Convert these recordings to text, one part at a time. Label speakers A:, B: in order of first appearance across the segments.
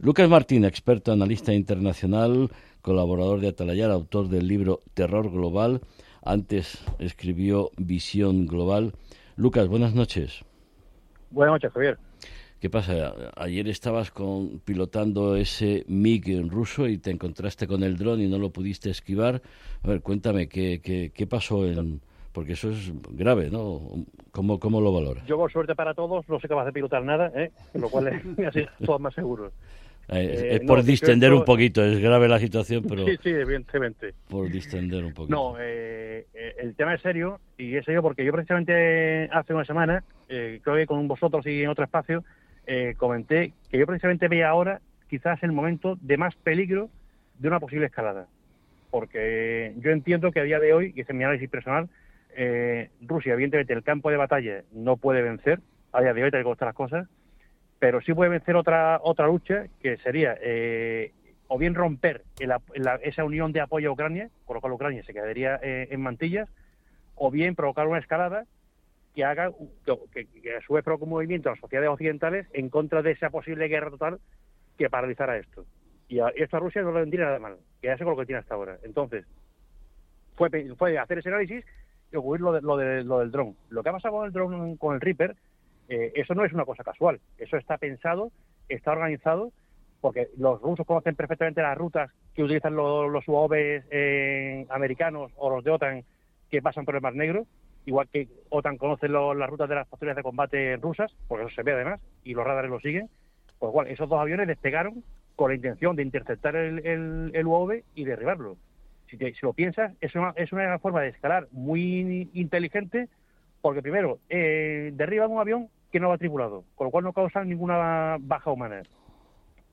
A: Lucas Martín, experto analista internacional, colaborador de Atalayar, autor del libro Terror Global. Antes escribió Visión Global. Lucas, buenas noches.
B: Buenas noches, Javier.
A: ¿Qué pasa? Ayer estabas con, pilotando ese MiG ruso y te encontraste con el dron y no lo pudiste esquivar. A ver, cuéntame, ¿qué, qué, qué pasó en...? Porque eso es grave, ¿no? ¿Cómo, cómo lo valoras?
B: Yo, por suerte para todos, no soy capaz de pilotar nada, ¿eh? lo cual me todo más seguro.
A: Eh, es por distender un poquito, es grave la situación, pero...
B: Sí, sí, evidentemente.
A: Por distender un poquito.
B: No, eh, eh, el tema es serio, y es serio porque yo precisamente hace una semana, creo que con vosotros y en otro espacio, comenté que yo precisamente veía ahora quizás el momento de más peligro de una posible escalada. Porque yo entiendo que a día de hoy, y este es mi análisis personal, Rusia, evidentemente, el campo de batalla no puede vencer, a día de hoy, tal que las cosas, pero sí puede vencer otra otra lucha que sería eh, o bien romper esa unión de apoyo a Ucrania, con lo cual Ucrania se quedaría eh, en mantillas, o bien provocar una escalada que haga que, a su vez provoque un movimiento a las sociedades occidentales en contra de esa posible guerra total que paralizara esto. Y, esto a Rusia no le vendría nada mal, que hace con lo que tiene hasta ahora. Entonces, fue, fue hacer ese análisis y ocurrir lo, de, lo, de, lo del dron. Lo que ha pasado con el dron, con el Reaper, eh, eso no es una cosa casual, eso está pensado, está organizado, porque los rusos conocen perfectamente las rutas que utilizan los, los eh, americanos o los de OTAN que pasan por el Mar Negro, igual que OTAN conoce las rutas de las patrullas de combate rusas, porque eso se ve además, y los radares lo siguen, pues igual, esos dos aviones despegaron con la intención de interceptar el, UAV y derribarlo. Si, si, lo piensas, es una, es una forma de escalar muy inteligente, porque primero, eh, derriban un avión que no va tripulado, con lo cual no causan ninguna baja humana.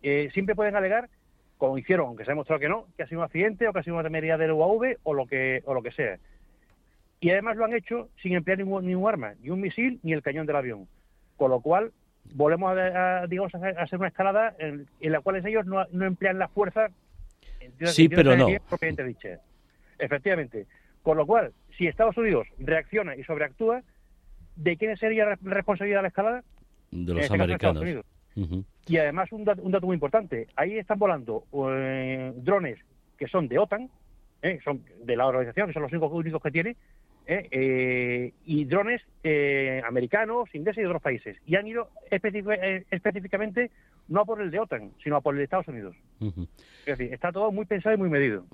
B: Eh, siempre pueden alegar, como hicieron, aunque se ha demostrado que no, que ha sido un accidente o que ha sido una temeridad del UAV o lo que o lo que sea. Y además lo han hecho sin emplear ningún, ningún arma, ni un misil ni el cañón del avión. Con lo cual volvemos a, digamos, a hacer una escalada en, la cual ellos no, no, emplean la fuerza
A: sí, pero no.
B: propiamente dicha. Efectivamente. Con lo cual, si Estados Unidos reacciona y sobreactúa, ¿de quién sería la responsabilidad de la escalada?
A: De los este americanos.
B: Y además un dato, muy importante, ahí están volando eh, drones que son de OTAN, eh, son de la organización, que son los únicos, únicos que tiene, eh, y drones americanos, ingleses y de otros países. Y han ido específicamente no a por el de OTAN, sino a por el de Estados Unidos. Es decir, está todo muy pensado y muy medido.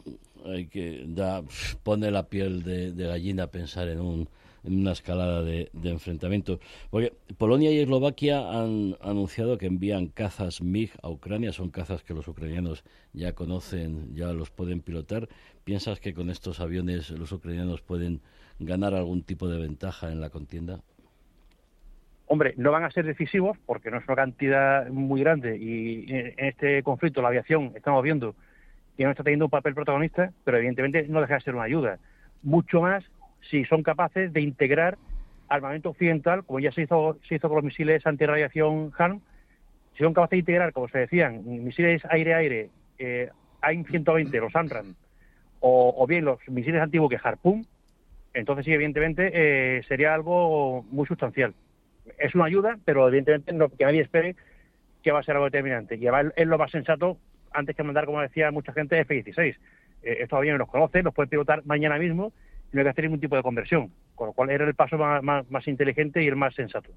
A: Hay que da, pone la piel de, de gallina pensar en un en una escalada de, enfrentamiento. Porque Polonia y Eslovaquia han anunciado que envían cazas MiG a Ucrania, son cazas que los ucranianos ya conocen, ya los pueden pilotar. ¿Piensas que con estos aviones los ucranianos pueden ganar algún tipo de ventaja en la contienda?
B: Hombre, no van a ser decisivos porque no es una cantidad muy grande y en este conflicto la aviación estamos viendo que no está teniendo un papel protagonista, pero evidentemente no deja de ser una ayuda. Mucho más si son capaces de integrar armamento occidental, como ya se hizo, se hizo con los misiles antirradiación HARM, si son capaces de integrar, como se decían, misiles aire-aire, eh, AIM-120, los AMRAM, o, bien los misiles antiguos que Harpoon, entonces sí, evidentemente, eh, sería algo muy sustancial. Es una ayuda, pero evidentemente no, que nadie espere que va a ser algo determinante. Y además es lo más sensato, antes que mandar, como decía mucha gente, F-16. Eh, estos aviones los conocen, los pueden pilotar mañana mismo no hay que hacer ningún tipo de conversión, con lo cual era el paso más, más inteligente y el más sensato.